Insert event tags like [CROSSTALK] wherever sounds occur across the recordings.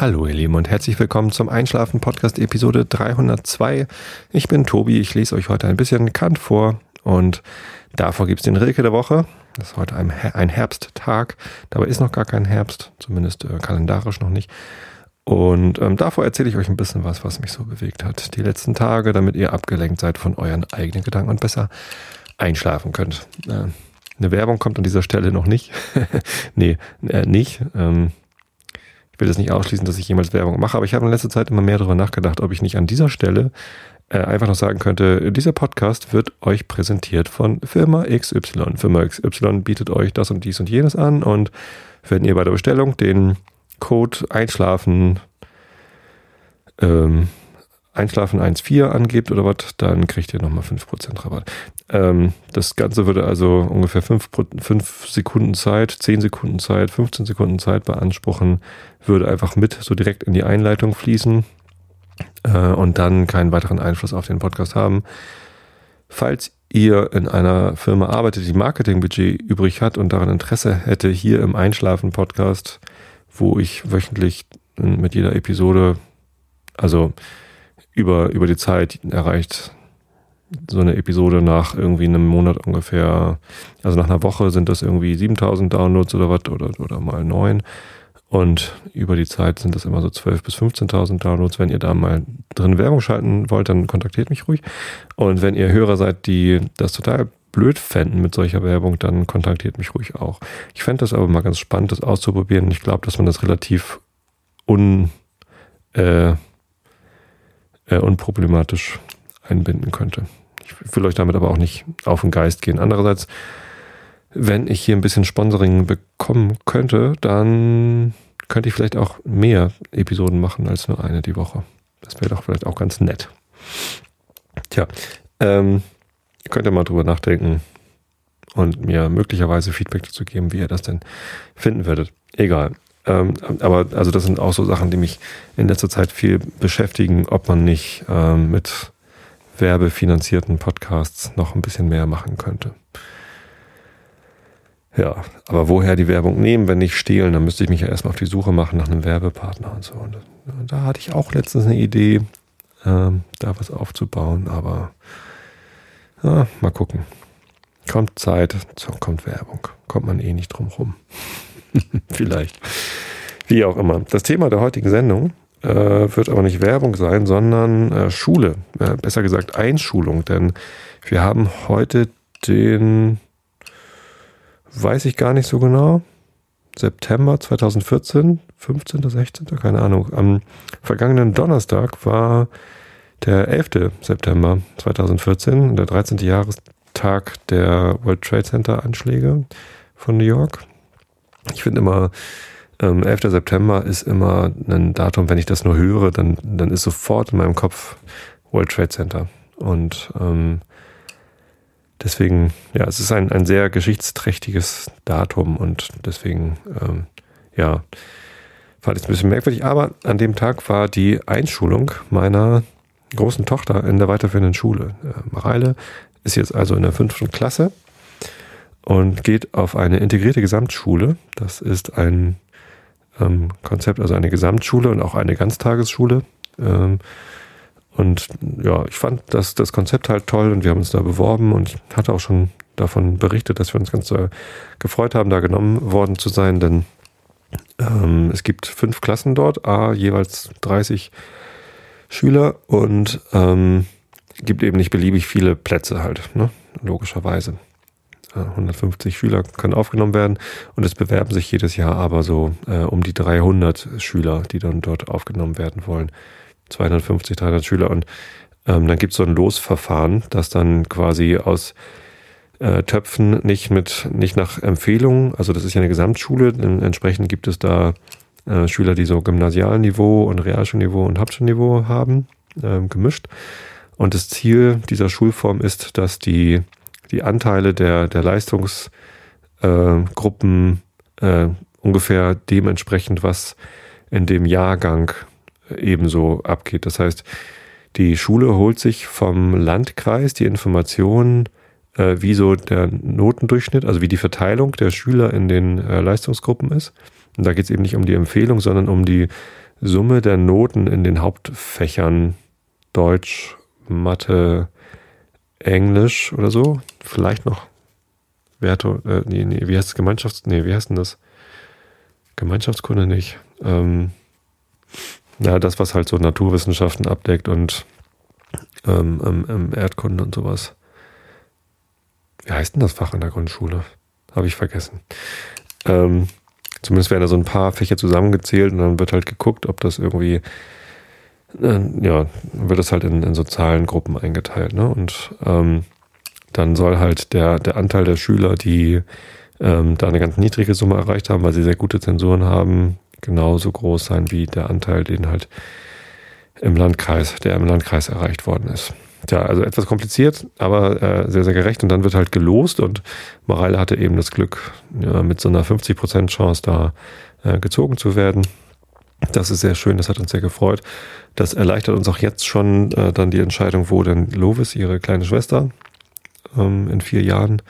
Hallo ihr Lieben und herzlich willkommen zum Einschlafen Podcast Episode 302. Ich bin Tobi, ich lese euch heute ein bisschen Kant vor und davor gibt es den Rilke der Woche. Das ist heute ein, Herbsttag, dabei ist noch gar kein Herbst, zumindest äh, kalendarisch noch nicht. Und ähm, davor erzähle ich euch ein bisschen was, was mich so bewegt hat die letzten Tage, damit ihr abgelenkt seid von euren eigenen Gedanken und besser einschlafen könnt. Äh, eine Werbung kommt an dieser Stelle noch nicht. [LAUGHS] nee, äh, nicht. Ähm, will das nicht ausschließen, dass ich jemals Werbung mache, aber ich habe in letzter Zeit immer mehr darüber nachgedacht, ob ich nicht an dieser Stelle äh, einfach noch sagen könnte, dieser Podcast wird euch präsentiert von Firma XY. Firma XY bietet euch das und dies und jenes an und wenn ihr bei der Bestellung den Code Einschlafen ähm, Einschlafen 1.4 angebt oder was, dann kriegt ihr nochmal 5% Rabatt. Ähm, das Ganze würde also ungefähr 5, 5 Sekunden Zeit, 10 Sekunden Zeit, 15 Sekunden Zeit beanspruchen, würde einfach mit so direkt in die Einleitung fließen äh, und dann keinen weiteren Einfluss auf den Podcast haben. Falls ihr in einer Firma arbeitet, die Marketingbudget übrig hat und daran Interesse hätte, hier im Einschlafen-Podcast, wo ich wöchentlich mit jeder Episode, also über, über die Zeit erreicht so eine Episode nach irgendwie einem Monat ungefähr, also nach einer Woche sind das irgendwie 7000 Downloads oder was oder, oder mal neun. Und über die Zeit sind das immer so 12.000 bis 15.000 Downloads. Wenn ihr da mal drin Werbung schalten wollt, dann kontaktiert mich ruhig. Und wenn ihr Hörer seid, die das total blöd fänden mit solcher Werbung, dann kontaktiert mich ruhig auch. Ich fände das aber mal ganz spannend, das auszuprobieren. Ich glaube, dass man das relativ un, äh, äh, unproblematisch einbinden könnte. Ich will euch damit aber auch nicht auf den Geist gehen. Andererseits, wenn ich hier ein bisschen Sponsoring bekommen könnte, dann könnte ich vielleicht auch mehr Episoden machen als nur eine die Woche. Das wäre doch vielleicht auch ganz nett. Tja, ähm, ihr könnt ja mal drüber nachdenken und mir möglicherweise Feedback dazu geben, wie ihr das denn finden würdet. Egal. Ähm, aber also das sind auch so Sachen, die mich in letzter Zeit viel beschäftigen, ob man nicht ähm, mit werbefinanzierten Podcasts noch ein bisschen mehr machen könnte. Ja, aber woher die Werbung nehmen, wenn nicht stehlen, dann müsste ich mich ja erstmal auf die Suche machen nach einem Werbepartner und so. Und da hatte ich auch letztens eine Idee, ähm, da was aufzubauen, aber ja, mal gucken. Kommt Zeit, kommt Werbung. Kommt man eh nicht drum rum. [LAUGHS] Vielleicht. Wie auch immer. Das Thema der heutigen Sendung äh, wird aber nicht Werbung sein, sondern äh, Schule. Äh, besser gesagt Einschulung. Denn wir haben heute den, weiß ich gar nicht so genau, September 2014, 15., 16., keine Ahnung. Am vergangenen Donnerstag war der 11. September 2014, der 13. Jahrestag der World Trade Center Anschläge von New York. Ich finde immer, ähm, 11. September ist immer ein Datum, wenn ich das nur höre, dann, dann ist sofort in meinem Kopf World Trade Center. Und ähm, deswegen, ja, es ist ein, ein sehr geschichtsträchtiges Datum und deswegen, ähm, ja, fand ich es ein bisschen merkwürdig. Aber an dem Tag war die Einschulung meiner großen Tochter in der weiterführenden Schule. Äh, Mareile ist jetzt also in der fünften Klasse und geht auf eine integrierte Gesamtschule. Das ist ein ähm, Konzept, also eine Gesamtschule und auch eine Ganztagesschule. Ähm, und ja, ich fand das, das Konzept halt toll und wir haben uns da beworben und ich hatte auch schon davon berichtet, dass wir uns ganz äh, gefreut haben, da genommen worden zu sein, denn ähm, es gibt fünf Klassen dort, a jeweils 30 Schüler und ähm, gibt eben nicht beliebig viele Plätze halt, ne? logischerweise. 150 Schüler können aufgenommen werden und es bewerben sich jedes Jahr aber so äh, um die 300 Schüler, die dann dort aufgenommen werden wollen. 250, 300 Schüler und ähm, dann gibt es so ein Losverfahren, das dann quasi aus äh, Töpfen nicht mit nicht nach Empfehlung, also das ist ja eine Gesamtschule, entsprechend gibt es da äh, Schüler, die so Gymnasialniveau und Realschulniveau und Hauptschulniveau haben, äh, gemischt. Und das Ziel dieser Schulform ist, dass die die Anteile der, der Leistungsgruppen äh, äh, ungefähr dementsprechend, was in dem Jahrgang ebenso abgeht. Das heißt, die Schule holt sich vom Landkreis die Informationen, äh, wie so der Notendurchschnitt, also wie die Verteilung der Schüler in den äh, Leistungsgruppen ist. Und da geht es eben nicht um die Empfehlung, sondern um die Summe der Noten in den Hauptfächern Deutsch, Mathe, Englisch oder so. Vielleicht noch Werte, äh, nee, nee, wie heißt es? Gemeinschafts-, nee, wie heißt denn das? Gemeinschaftskunde nicht. Ähm, ja, das, was halt so Naturwissenschaften abdeckt und ähm, ähm, ähm, Erdkunde und sowas. Wie heißt denn das Fach in der Grundschule? Habe ich vergessen. Ähm, zumindest werden da so ein paar Fächer zusammengezählt und dann wird halt geguckt, ob das irgendwie, äh, ja, wird das halt in, in sozialen Gruppen eingeteilt. Ne? Und ähm, dann soll halt der, der Anteil der Schüler, die ähm, da eine ganz niedrige Summe erreicht haben, weil sie sehr gute Zensuren haben, genauso groß sein wie der Anteil, den halt im Landkreis, der im Landkreis erreicht worden ist. Tja, also etwas kompliziert, aber äh, sehr, sehr gerecht. Und dann wird halt gelost und Mareile hatte eben das Glück, ja, mit so einer 50% Chance da äh, gezogen zu werden. Das ist sehr schön, das hat uns sehr gefreut. Das erleichtert uns auch jetzt schon äh, dann die Entscheidung, wo denn Lovis, ihre kleine Schwester, ähm, in vier Jahren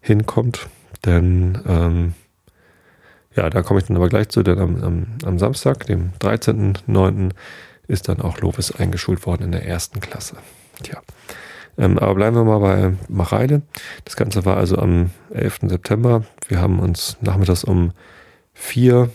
hinkommt. Denn ähm, ja, da komme ich dann aber gleich zu, denn am, am, am Samstag, dem 13.09., ist dann auch Lovis eingeschult worden in der ersten Klasse. Tja. Ähm, aber bleiben wir mal bei Mareile. Das Ganze war also am 11. September. Wir haben uns nachmittags um vier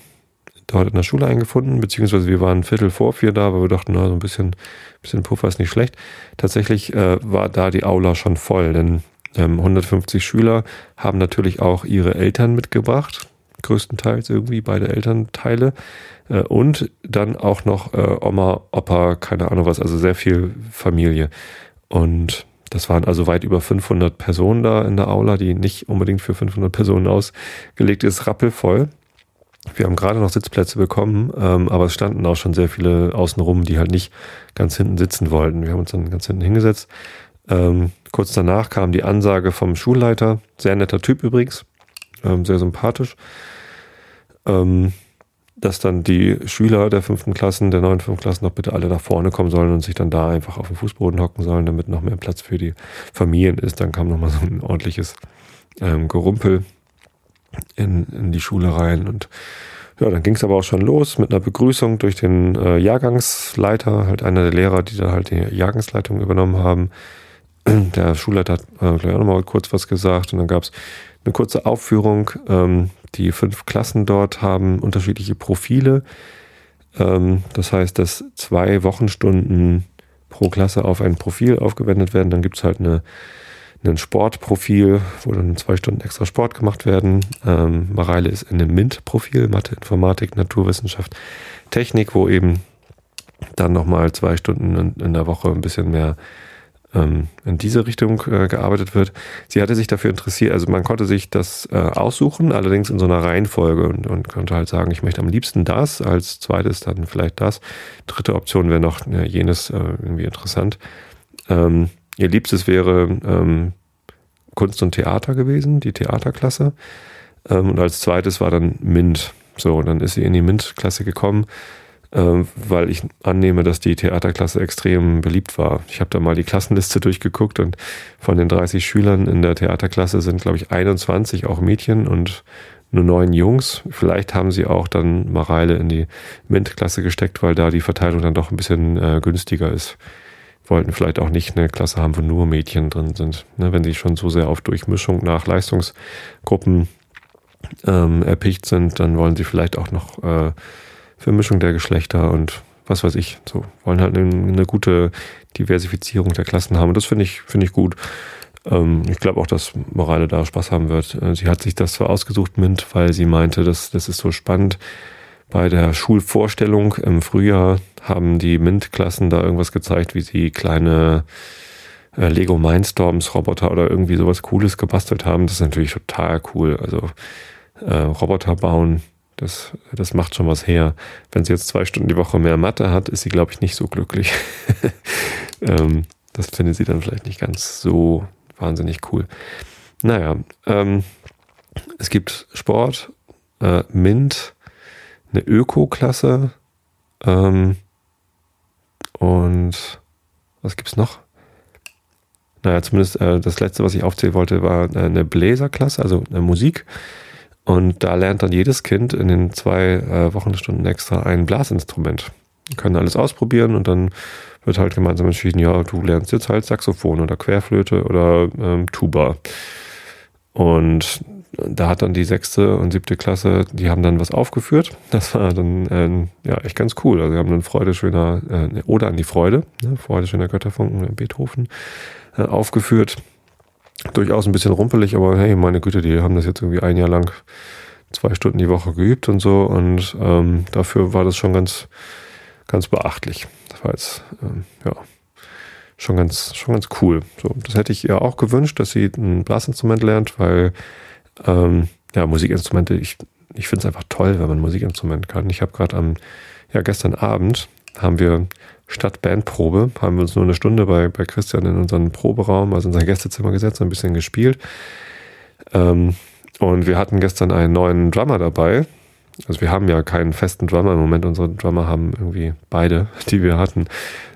dort in der Schule eingefunden, beziehungsweise wir waren Viertel vor vier da, weil wir dachten, na, so ein bisschen, bisschen Puffer ist nicht schlecht. Tatsächlich äh, war da die Aula schon voll, denn ähm, 150 Schüler haben natürlich auch ihre Eltern mitgebracht größtenteils irgendwie beide Elternteile. Äh, und dann auch noch äh, Oma, Opa, keine Ahnung was, also sehr viel Familie. Und das waren also weit über 500 Personen da in der Aula, die nicht unbedingt für 500 Personen ausgelegt ist, rappelvoll. Wir haben gerade noch Sitzplätze bekommen, ähm, aber es standen auch schon sehr viele außenrum, die halt nicht ganz hinten sitzen wollten. Wir haben uns dann ganz hinten hingesetzt. Ähm, kurz danach kam die Ansage vom Schulleiter, sehr netter Typ übrigens, ähm, sehr sympathisch, ähm, dass dann die Schüler der fünften Klassen, der neuen fünften Klassen noch bitte alle nach vorne kommen sollen und sich dann da einfach auf den Fußboden hocken sollen, damit noch mehr Platz für die Familien ist. Dann kam nochmal so ein ordentliches ähm, Gerumpel in, in die Schule rein und ja, dann ging es aber auch schon los mit einer Begrüßung durch den äh, Jahrgangsleiter, halt einer der Lehrer, die da halt die Jahrgangsleitung übernommen haben. [CLEARS THROAT] Der Schulleiter hat äh, gleich auch nochmal kurz was gesagt und dann gab es eine kurze Aufführung. Ähm, die fünf Klassen dort haben unterschiedliche Profile. Ähm, das heißt, dass zwei Wochenstunden pro Klasse auf ein Profil aufgewendet werden. Dann gibt es halt eine, ein Sportprofil, wo dann zwei Stunden extra Sport gemacht werden. Ähm, Mareile ist in einem MINT-Profil, Mathe, Informatik, Naturwissenschaft, Technik, wo eben dann nochmal zwei Stunden in, in der Woche ein bisschen mehr ähm, in diese Richtung äh, gearbeitet wird. Sie hatte sich dafür interessiert, also man konnte sich das äh, aussuchen, allerdings in so einer Reihenfolge und, und konnte halt sagen, ich möchte am liebsten das, als zweites dann vielleicht das. Dritte Option wäre noch äh, jenes äh, irgendwie interessant. Ähm, ihr Liebstes wäre ähm, Kunst und Theater gewesen, die Theaterklasse. Ähm, und als zweites war dann MINT. So, und dann ist sie in die MINT-Klasse gekommen ähm, weil ich annehme, dass die Theaterklasse extrem beliebt war. Ich habe da mal die Klassenliste durchgeguckt und von den 30 Schülern in der Theaterklasse sind, glaube ich, 21 auch Mädchen und nur neun Jungs. Vielleicht haben sie auch dann Mareile in die MINT-Klasse gesteckt, weil da die Verteilung dann doch ein bisschen äh, günstiger ist. Wollten vielleicht auch nicht eine Klasse haben, wo nur Mädchen drin sind. Ne, wenn sie schon so sehr auf Durchmischung nach Leistungsgruppen ähm, erpicht sind, dann wollen sie vielleicht auch noch äh, Vermischung der Geschlechter und was weiß ich. So wollen halt eine, eine gute Diversifizierung der Klassen haben. Und das finde ich, finde ich gut. Ähm, ich glaube auch, dass Morale da Spaß haben wird. Äh, sie hat sich das zwar ausgesucht, Mint, weil sie meinte, dass das ist so spannend. Bei der Schulvorstellung im Frühjahr haben die MINT-Klassen da irgendwas gezeigt, wie sie kleine äh, Lego Mindstorms Roboter oder irgendwie sowas Cooles gebastelt haben. Das ist natürlich total cool. Also äh, Roboter bauen, das, das macht schon was her. Wenn sie jetzt zwei Stunden die Woche mehr Mathe hat, ist sie, glaube ich, nicht so glücklich. [LAUGHS] ähm, das findet sie dann vielleicht nicht ganz so wahnsinnig cool. Naja, ähm, es gibt Sport, äh, MINT, eine Öko-Klasse ähm, und was gibt's noch? Naja, zumindest äh, das letzte, was ich aufzählen wollte, war äh, eine Bläserklasse, also eine Musik. Und da lernt dann jedes Kind in den zwei äh, Wochenstunden extra ein Blasinstrument. Können alles ausprobieren und dann wird halt gemeinsam entschieden, ja, du lernst jetzt halt Saxophon oder Querflöte oder ähm, Tuba. Und da hat dann die sechste und siebte Klasse, die haben dann was aufgeführt. Das war dann äh, ja echt ganz cool. Also wir haben dann Freude schöner äh, Oder an die Freude, ne? Freude schöner Götterfunken Beethoven äh, aufgeführt. Durchaus ein bisschen rumpelig, aber hey, meine Güte, die haben das jetzt irgendwie ein Jahr lang zwei Stunden die Woche geübt und so und ähm, dafür war das schon ganz, ganz beachtlich. Das war jetzt, ähm, ja, schon ganz, schon ganz cool. So, das hätte ich ihr auch gewünscht, dass sie ein Blasinstrument lernt, weil ähm, ja, Musikinstrumente, ich, ich finde es einfach toll, wenn man Musikinstrument kann. Ich habe gerade am, ja, gestern Abend haben wir statt Bandprobe, haben wir uns nur eine Stunde bei, bei Christian in unseren Proberaum, also in sein Gästezimmer gesetzt, ein bisschen gespielt. Ähm, und wir hatten gestern einen neuen Drummer dabei. Also wir haben ja keinen festen Drummer im Moment. Unsere Drummer haben irgendwie beide, [LAUGHS] die wir hatten,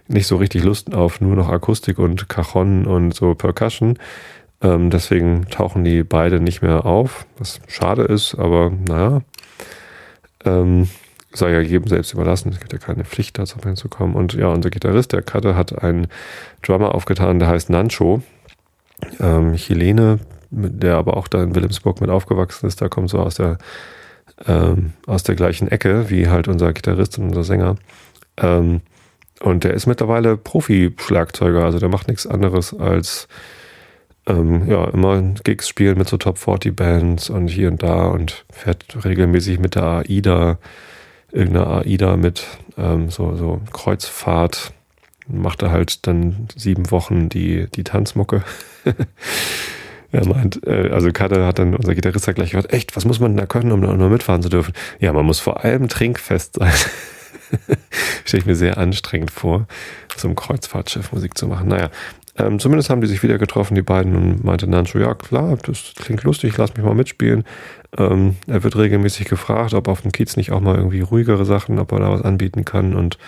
nicht so richtig Lust auf nur noch Akustik und Cajon und so Percussion. Ähm, deswegen tauchen die beide nicht mehr auf, was schade ist, aber naja. Ähm, sei ja jedem selbst überlassen. Es gibt ja keine Pflicht, dazu hinzukommen. Und ja, unser Gitarrist, der Katte, hat einen Drummer aufgetan, der heißt Nancho. Ähm, Chilene, der aber auch da in Wilhelmsburg mit aufgewachsen ist, da kommt so aus der ähm, aus der gleichen Ecke wie halt unser Gitarrist und unser Sänger. Ähm, und der ist mittlerweile Profi-Schlagzeuger, also der macht nichts anderes als ähm, ja, immer Gigs spielen mit so Top 40 Bands und hier und da und fährt regelmäßig mit der AIDA, irgendeiner AIDA mit, ähm, so, so Kreuzfahrt, macht er halt dann sieben Wochen die, die Tanzmucke. [LAUGHS] er meint, äh, also Kader hat dann, unser Gitarrist gleich gesagt, echt, was muss man da können, um da nur mitfahren zu dürfen? Ja, man muss vor allem trinkfest sein. [LAUGHS] Stelle ich mir sehr anstrengend vor, einem Kreuzfahrtschiff Musik zu machen. Naja, ähm, zumindest haben die sich wieder getroffen, die beiden, und meinte Nancho, ja klar, das klingt lustig, lass mich mal mitspielen. Ähm, er wird regelmäßig gefragt, ob auf dem Kiez nicht auch mal irgendwie ruhigere Sachen, ob er da was anbieten kann. Und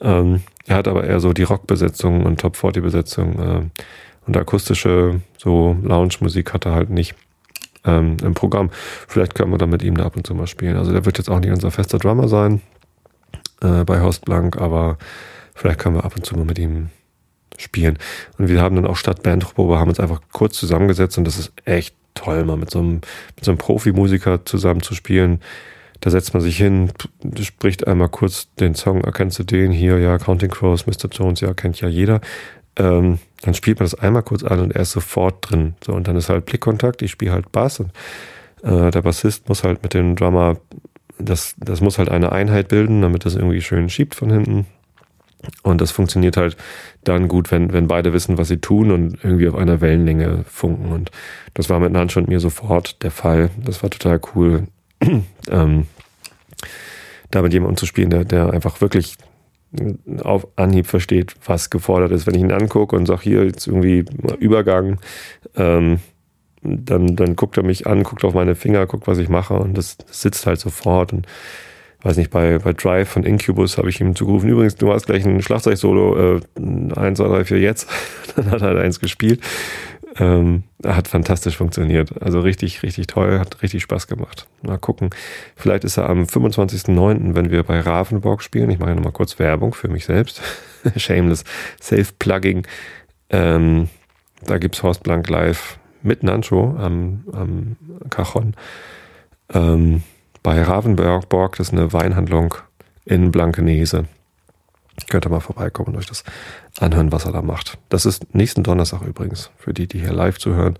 ähm, er hat aber eher so die Rockbesetzung und Top 40 Besetzung äh, und akustische so Lounge-Musik hat er halt nicht ähm, im Programm. Vielleicht können wir dann mit ihm da ab und zu mal spielen. Also der wird jetzt auch nicht unser fester Drummer sein äh, bei Horst Blank, aber vielleicht können wir ab und zu mal mit ihm spielen. Und wir haben dann auch statt Bandprobe, haben uns einfach kurz zusammengesetzt und das ist echt toll, mal mit so einem, mit so einem Profimusiker zusammen zu spielen. Da setzt man sich hin, spricht einmal kurz den Song, erkennst du den hier, ja, Counting Crows, Mr. Jones, ja, kennt ja jeder. Ähm, dann spielt man das einmal kurz an und er ist sofort drin. So, und dann ist halt Blickkontakt, ich spiele halt Bass und äh, der Bassist muss halt mit dem Drummer, das, das muss halt eine Einheit bilden, damit das irgendwie schön schiebt von hinten. Und das funktioniert halt dann gut, wenn, wenn beide wissen, was sie tun und irgendwie auf einer Wellenlänge funken. Und das war mit Nanch und mir sofort der Fall. Das war total cool, [CLEARS THROAT] ähm, da mit jemandem zu spielen, der, der einfach wirklich auf Anhieb versteht, was gefordert ist. Wenn ich ihn angucke und sage, hier jetzt irgendwie Übergang, ähm, dann, dann guckt er mich an, guckt auf meine Finger, guckt, was ich mache und das, das sitzt halt sofort. Und weiß nicht, bei, bei Drive von Incubus habe ich ihm zugerufen, übrigens, du hast gleich ein Schlagzeug-Solo, äh, 1, 2, 3, 4 jetzt. [LAUGHS] Dann hat er halt eins gespielt. Ähm, hat fantastisch funktioniert. Also richtig, richtig toll, hat richtig Spaß gemacht. Mal gucken. Vielleicht ist er am 25.09., wenn wir bei Ravensburg spielen. Ich mache nochmal kurz Werbung für mich selbst. [LAUGHS] Shameless Self-Plugging. Ähm, da gibt's Horst Blank live mit Nancho am, am Cajon. Ähm, bei Ravensburg, das ist eine Weinhandlung in Blankenese. Könnt ihr mal vorbeikommen und euch das anhören, was er da macht. Das ist nächsten Donnerstag übrigens, für die, die hier live zuhören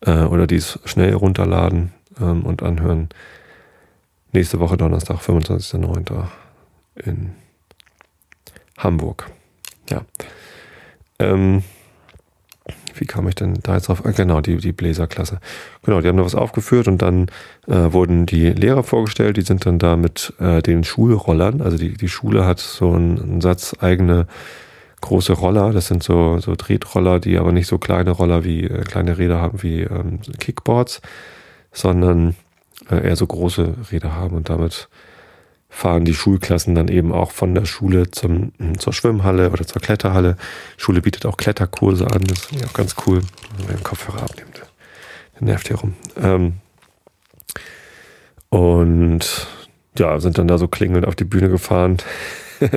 äh, oder die es schnell runterladen ähm, und anhören. Nächste Woche Donnerstag, 25.09. in Hamburg. Ja. Ähm, wie kam ich denn da jetzt drauf? Ah, genau, die, die Bläserklasse. Genau, die haben da was aufgeführt und dann äh, wurden die Lehrer vorgestellt, die sind dann da mit äh, den Schulrollern, also die, die Schule hat so einen, einen Satz eigene große Roller, das sind so, so Tretroller, die aber nicht so kleine Roller wie äh, kleine Räder haben wie ähm, Kickboards, sondern äh, eher so große Räder haben und damit fahren die Schulklassen dann eben auch von der Schule zum, hm, zur Schwimmhalle oder zur Kletterhalle. Die Schule bietet auch Kletterkurse an, das ist auch ganz cool, wenn man den Kopfhörer abnimmt. Der nervt hier rum. Ähm, Und ja, sind dann da so klingelnd auf die Bühne gefahren. [LAUGHS]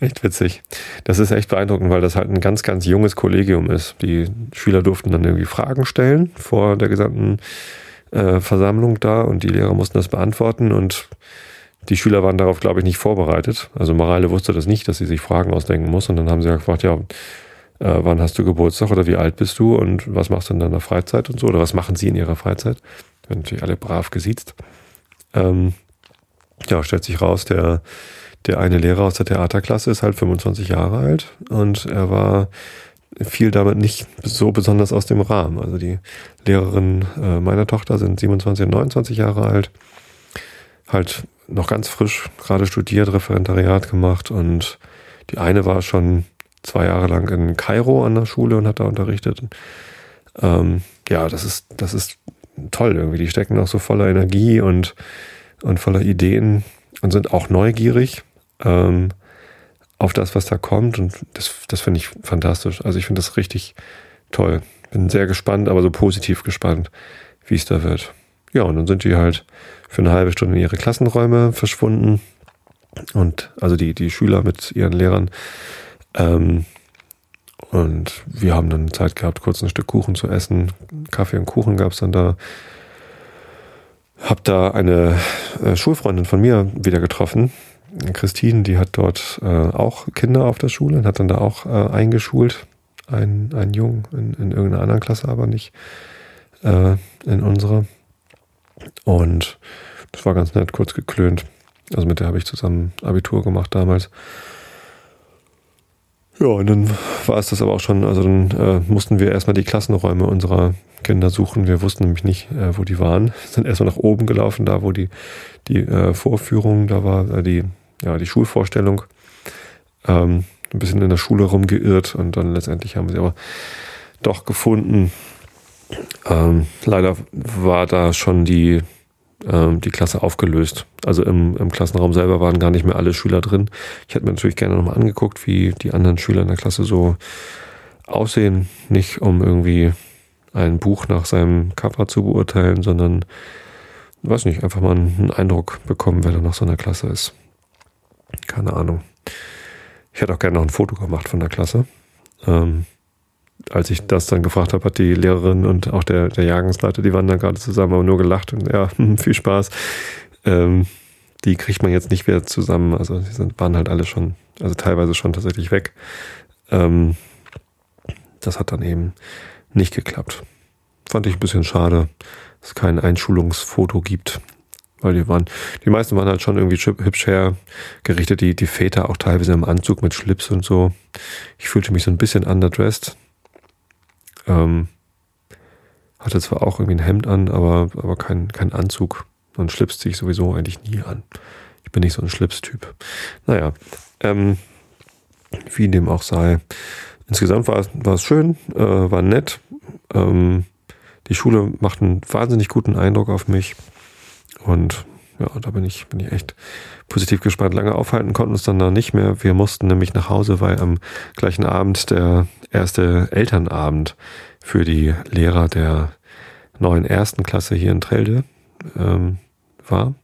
echt witzig. Das ist echt beeindruckend, weil das halt ein ganz, ganz junges Kollegium ist. Die Schüler durften dann irgendwie Fragen stellen vor der gesamten äh, Versammlung da und die Lehrer mussten das beantworten und die Schüler waren darauf, glaube ich, nicht vorbereitet. Also Morale wusste das nicht, dass sie sich Fragen ausdenken muss und dann haben sie gefragt, ja, äh, wann hast du Geburtstag oder wie alt bist du und was machst du in deiner Freizeit und so oder was machen sie in ihrer Freizeit? Werden natürlich alle brav gesiezt. Ähm, ja, stellt sich raus, der der eine Lehrer aus der Theaterklasse ist halt 25 Jahre alt und er war fiel damit nicht so besonders aus dem Rahmen. Also die Lehrerinnen äh, meiner Tochter sind 27 und 29 Jahre alt, halt noch ganz frisch, gerade studiert, Referendariat gemacht und die eine war schon zwei Jahre lang in Kairo an der Schule und hat da unterrichtet. Ähm, ja, das ist, das ist toll irgendwie. Die stecken auch so voller Energie und, und voller Ideen und sind auch neugierig ähm, auf das, was da kommt. Und das, das finde ich fantastisch. Also ich finde das richtig toll. Bin sehr gespannt, aber so positiv gespannt, wie es da wird. Ja, und dann sind die halt für eine halbe Stunde in ihre Klassenräume verschwunden. Und also die, die Schüler mit ihren Lehrern. Ähm, und wir haben dann Zeit gehabt, kurz ein Stück Kuchen zu essen. Kaffee und Kuchen gab es dann da. Hab da eine äh, Schulfreundin von mir wieder getroffen, Christine, die hat dort äh, auch Kinder auf der Schule und hat dann da auch äh, eingeschult. Ein, ein Jungen in, in irgendeiner anderen Klasse, aber nicht äh, in unserer. Und das war ganz nett, kurz geklönt. Also mit der habe ich zusammen Abitur gemacht damals. Ja, und dann war es das aber auch schon. Also dann äh, mussten wir erstmal die Klassenräume unserer Kinder suchen. Wir wussten nämlich nicht, äh, wo die waren. [LAUGHS] Sind erstmal nach oben gelaufen, da wo die, die äh, Vorführung, da war äh, die ja, die Schulvorstellung ähm, ein bisschen in der Schule rumgeirrt und dann letztendlich haben wir sie aber doch gefunden. Ähm, leider war da schon die, ähm, die Klasse aufgelöst. Also im, im Klassenraum selber waren gar nicht mehr alle Schüler drin. Ich hätte mir natürlich gerne nochmal angeguckt, wie die anderen Schüler in der Klasse so aussehen. Nicht um irgendwie ein Buch nach seinem Cover zu beurteilen, sondern, weiß nicht, einfach mal einen Eindruck bekommen, wer da noch so in der Klasse ist. Keine Ahnung. Ich hätte auch gerne noch ein Foto gemacht von der Klasse. Ähm, als ich das dann gefragt habe, hat die Lehrerin und auch der, der Jahrgangsleiter, die waren dann gerade zusammen, aber nur gelacht und ja, [LAUGHS] viel Spaß. Ähm, die kriegt man jetzt nicht wieder zusammen. Also die sind, waren halt alle schon, also teilweise schon tatsächlich weg. Ähm, das hat dann eben nicht geklappt. Fand ich ein bisschen schade, dass es kein Einschulungsfoto gibt. Weil die waren, die meisten waren halt schon irgendwie hübsch hergerichtet, die, die Väter auch teilweise im Anzug mit Schlips und so. Ich fühlte mich so ein bisschen underdressed. Ähm, hatte zwar auch irgendwie ein Hemd an, aber, aber kein, kein Anzug. Und Schlips ziehe ich sowieso eigentlich nie an. Ich bin nicht so ein Schlips-Typ. Naja, ähm, wie dem auch sei. Insgesamt war es, war es schön, äh, war nett. Ähm, die Schule macht einen wahnsinnig guten Eindruck auf mich. Und ja, da bin ich, bin ich echt positiv gespannt. Lange aufhalten konnten uns dann da nicht mehr. Wir mussten nämlich nach Hause, weil am gleichen Abend der erste Elternabend für die Lehrer der neuen ersten Klasse hier in Trelde ähm, war.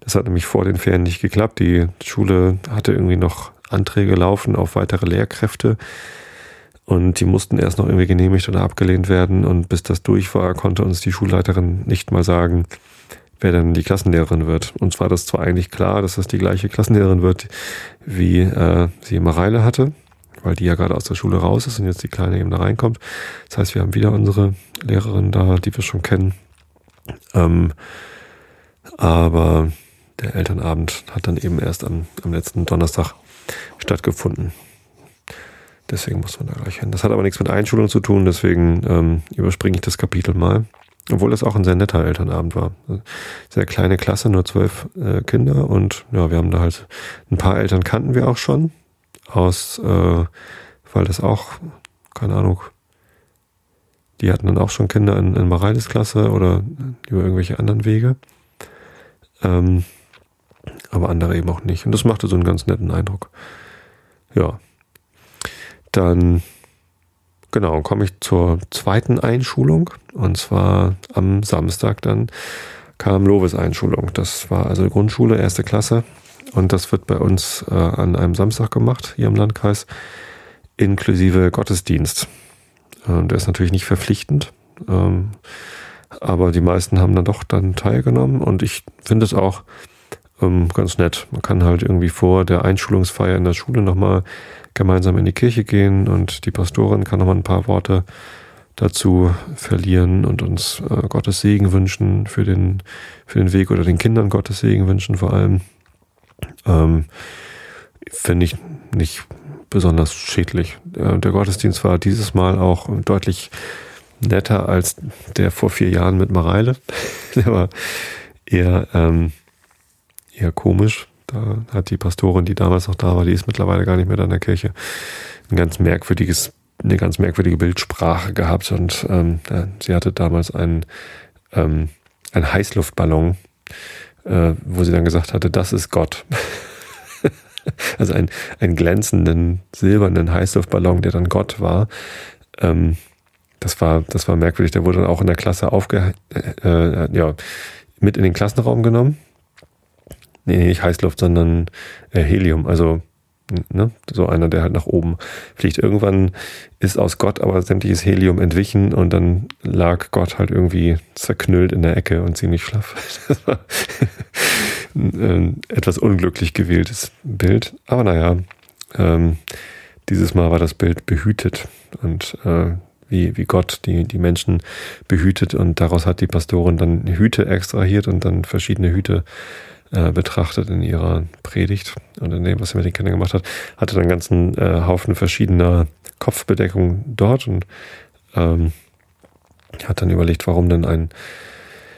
Das hat nämlich vor den Ferien nicht geklappt. Die Schule hatte irgendwie noch Anträge laufen auf weitere Lehrkräfte. Und die mussten erst noch irgendwie genehmigt oder abgelehnt werden. Und bis das durch war, konnte uns die Schulleiterin nicht mal sagen, wer dann die Klassenlehrerin wird. Und zwar das zwar eigentlich klar, dass das die gleiche Klassenlehrerin wird, wie äh, sie Mareile hatte, weil die ja gerade aus der Schule raus ist und jetzt die Kleine eben da reinkommt. Das heißt, wir haben wieder unsere Lehrerin da, die wir schon kennen. Ähm, aber der Elternabend hat dann eben erst am, am letzten Donnerstag stattgefunden. Deswegen muss man da gleich hin. Das hat aber nichts mit Einschulung zu tun, deswegen ähm, überspringe ich das Kapitel mal. Obwohl es auch ein sehr netter Elternabend war. Sehr kleine Klasse, nur zwölf äh, Kinder und ja, wir haben da halt ein paar Eltern kannten wir auch schon aus, äh, weil das auch, keine Ahnung, die hatten dann auch schon Kinder in, in Mareiles Klasse oder über irgendwelche anderen Wege. Ähm, aber andere eben auch nicht. Und das machte so einen ganz netten Eindruck. Ja. Dann Genau, komme ich zur zweiten Einschulung. Und zwar am Samstag dann kam Lovis-Einschulung. Das war also Grundschule, erste Klasse. Und das wird bei uns äh, an einem Samstag gemacht, hier im Landkreis, inklusive Gottesdienst. Und der ist natürlich nicht verpflichtend. Ähm, aber die meisten haben dann doch dann teilgenommen und ich finde es auch ähm, ganz nett. Man kann halt irgendwie vor der Einschulungsfeier in der Schule nochmal gemeinsam in die Kirche gehen und die Pastorin kann nochmal ein paar Worte dazu verlieren und uns äh, Gottes Segen wünschen für den, für den Weg oder den Kindern Gottes Segen wünschen vor allem. Ähm, Finde ich nicht besonders schädlich. Der, der Gottesdienst war dieses Mal auch deutlich netter als der vor vier Jahren mit Mareile. [LAUGHS] der war eher, ähm, eher komisch. Da hat die Pastorin, die damals noch da war, die ist mittlerweile gar nicht mehr da in der Kirche, ein ganz merkwürdiges, eine ganz merkwürdige Bildsprache gehabt und ähm, sie hatte damals einen, ähm, einen Heißluftballon, äh, wo sie dann gesagt hatte, das ist Gott. [LAUGHS] also einen, einen glänzenden, silbernen Heißluftballon, der dann Gott war. Ähm, das war, das war merkwürdig. Der wurde dann auch in der Klasse aufge, äh, äh, ja, mit in den Klassenraum genommen. Nee, nicht Heißluft, sondern äh, Helium. Also, ne, so einer, der halt nach oben fliegt. Irgendwann ist aus Gott aber sämtliches Helium entwichen und dann lag Gott halt irgendwie zerknüllt in der Ecke und ziemlich schlaff. [LAUGHS] Das war [LAUGHS] ein äh, etwas unglücklich gewähltes Bild. Aber naja, ähm, dieses Mal war das Bild behütet und äh, wie, wie Gott die, die Menschen behütet und daraus hat die Pastorin dann Hüte extrahiert und dann verschiedene Hüte äh, betrachtet in ihrer Predigt und in dem, was sie mit den Kindern gemacht hat, hatte dann einen ganzen äh, Haufen verschiedener Kopfbedeckungen dort und ähm, hat dann überlegt, warum denn ein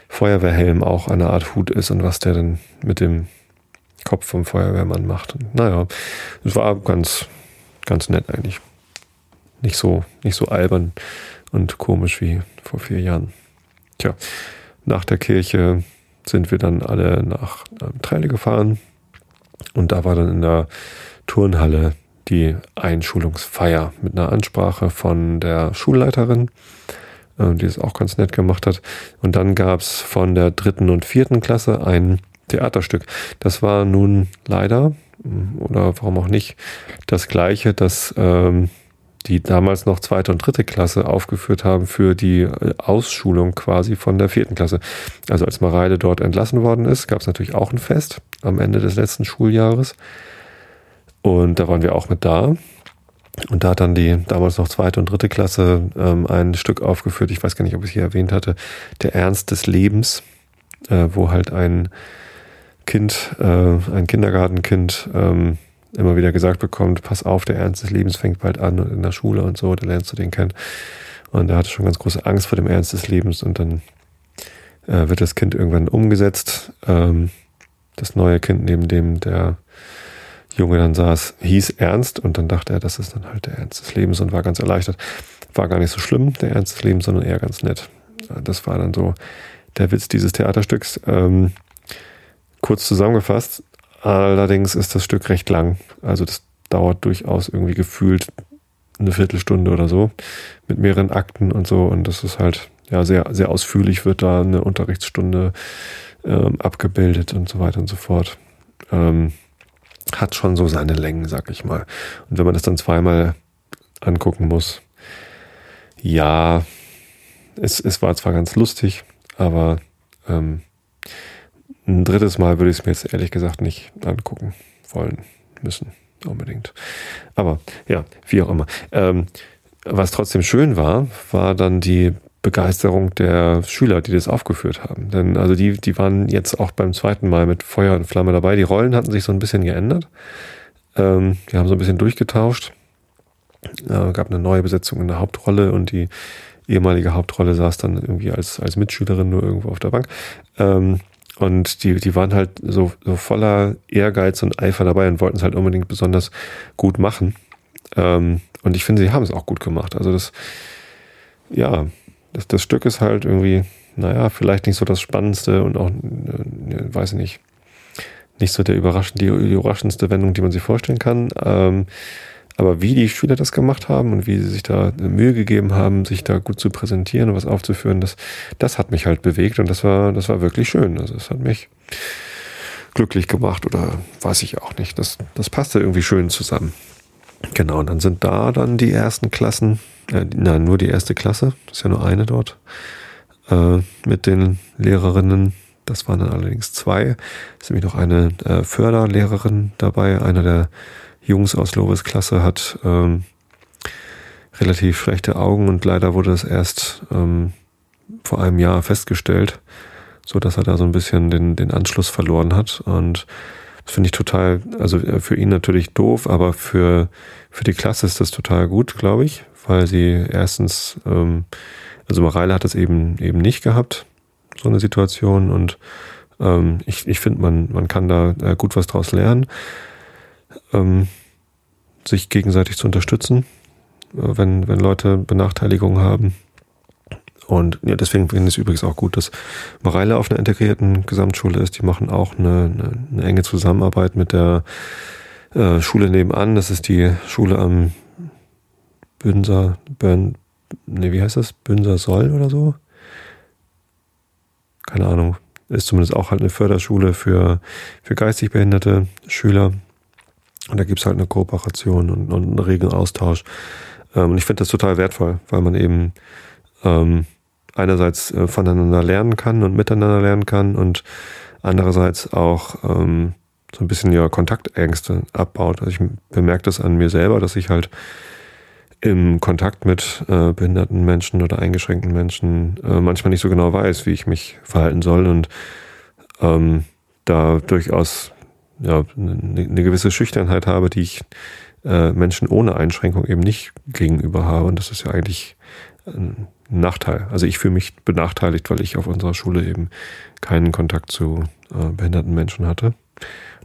Feuerwehrhelm auch eine Art Hut ist und was der denn mit dem Kopf vom Feuerwehrmann macht. Und naja, es war ganz, ganz nett eigentlich nicht so, nicht so albern und komisch wie vor vier Jahren. Tja, nach der Kirche sind wir dann alle nach ähm, Treile gefahren und da war dann in der Turnhalle die Einschulungsfeier mit einer Ansprache von der Schulleiterin, äh, die es auch ganz nett gemacht hat. Und dann gab's von der dritten und vierten Klasse ein Theaterstück. Das war nun leider, oder warum auch nicht, das gleiche, das ähm, die damals noch zweite und dritte Klasse aufgeführt haben für die äh, Ausschulung quasi von der vierten Klasse. Also als Mareile dort entlassen worden ist, gab es natürlich auch ein Fest am Ende des letzten Schuljahres. Und da waren wir auch mit da. Und da hat dann die damals noch zweite und dritte Klasse ähm, ein Stück aufgeführt, ich weiß gar nicht, ob ich es hier erwähnt hatte, Der Ernst des Lebens, äh, wo halt ein Kind, äh, ein Kindergartenkind, ähm, immer wieder gesagt bekommt, pass auf, der Ernst des Lebens fängt bald an und in der Schule und so, da lernst du den kennen. Und er hatte schon ganz große Angst vor dem Ernst des Lebens und dann äh, wird das Kind irgendwann umgesetzt. Ähm, das neue Kind, neben dem der Junge dann saß, hieß Ernst und dann dachte er, das ist dann halt der Ernst des Lebens und war ganz erleichtert. War gar nicht so schlimm, der Ernst des Lebens, sondern eher ganz nett. Das war dann so der Witz dieses Theaterstücks. Ähm, kurz zusammengefasst, Allerdings ist das Stück recht lang. Also das dauert durchaus irgendwie gefühlt eine Viertelstunde oder so mit mehreren Akten und so. Und das ist halt ja sehr, sehr ausführlich wird da eine Unterrichtsstunde ähm, abgebildet und so weiter und so fort. Ähm, hat schon so seine Längen, sag ich mal. Und wenn man das dann zweimal angucken muss, ja, es, es war zwar ganz lustig, aber ähm, ein drittes Mal würde ich es mir jetzt ehrlich gesagt nicht angucken wollen müssen, unbedingt. Aber ja, wie auch immer. Ähm, was trotzdem schön war, war dann die Begeisterung der Schüler, die das aufgeführt haben. Denn also die, die waren jetzt auch beim zweiten Mal mit Feuer und Flamme dabei. Die Rollen hatten sich so ein bisschen geändert. Ähm, die haben so ein bisschen durchgetauscht. Äh, gab eine neue Besetzung in der Hauptrolle und die ehemalige Hauptrolle saß dann irgendwie als, als Mitschülerin nur irgendwo auf der Bank. Ähm, und die, die waren halt so, so voller Ehrgeiz und Eifer dabei und wollten es halt unbedingt besonders gut machen. Ähm, und ich finde, sie haben es auch gut gemacht. Also das, ja, das, das Stück ist halt irgendwie, naja, vielleicht nicht so das Spannendste und auch, äh, weiß ich nicht, nicht so der überraschend, die, die überraschendste Wendung, die man sich vorstellen kann. Ähm, Aber wie die Schüler das gemacht haben und wie sie sich da Mühe gegeben haben, sich da gut zu präsentieren und was aufzuführen, das, das hat mich halt bewegt und das war, das war wirklich schön. Also es hat mich glücklich gemacht oder weiß ich auch nicht. Das, das passte irgendwie schön zusammen. Genau, und dann sind da dann die ersten Klassen, äh, nein, nur die erste Klasse, ist ja nur eine dort, äh, mit den Lehrerinnen. Das waren dann allerdings zwei. Es ist nämlich noch eine äh, Förderlehrerin dabei. Einer der Jungs aus Lovis Klasse hat ähm, relativ schlechte Augen und leider wurde es erst ähm, vor einem Jahr festgestellt, so dass er da so ein bisschen den, den Anschluss verloren hat. Und das finde ich total, also äh, für ihn natürlich doof, aber für, für die Klasse ist das total gut, glaube ich, weil sie erstens, ähm, also Mareile hat es eben eben nicht gehabt, so eine Situation. Und ähm, ich, ich finde, man, man kann da äh, gut was draus lernen, ähm, sich gegenseitig zu unterstützen, äh, wenn, wenn Leute Benachteiligungen haben. Und ja, deswegen finde ich es übrigens auch gut, dass Mareile auf einer integrierten Gesamtschule ist. Die machen auch eine, eine, eine enge Zusammenarbeit mit der äh, Schule nebenan. Das ist die Schule am Bünser, Bön, nee, wie heißt das? Bünser Soll oder so? Keine Ahnung. Ist zumindest auch halt eine Förderschule für, für geistig behinderte Schüler. Und da gibt's halt eine Kooperation und, und einen regen Austausch. Ähm, und ich finde das total wertvoll, weil man eben ähm, einerseits äh, voneinander lernen kann und miteinander lernen kann und andererseits auch ähm, so ein bisschen ja Kontaktängste abbaut. Also ich bemerke das an mir selber, dass ich halt im Kontakt mit äh, behinderten Menschen oder eingeschränkten Menschen äh, manchmal nicht so genau weiß, wie ich mich verhalten soll und ähm, da durchaus ja, eine, eine gewisse Schüchternheit habe, die ich äh, Menschen ohne Einschränkung eben nicht gegenüber habe. Und das ist ja eigentlich ein Nachteil. Also ich fühle mich benachteiligt, weil ich auf unserer Schule eben keinen Kontakt zu äh, behinderten Menschen hatte.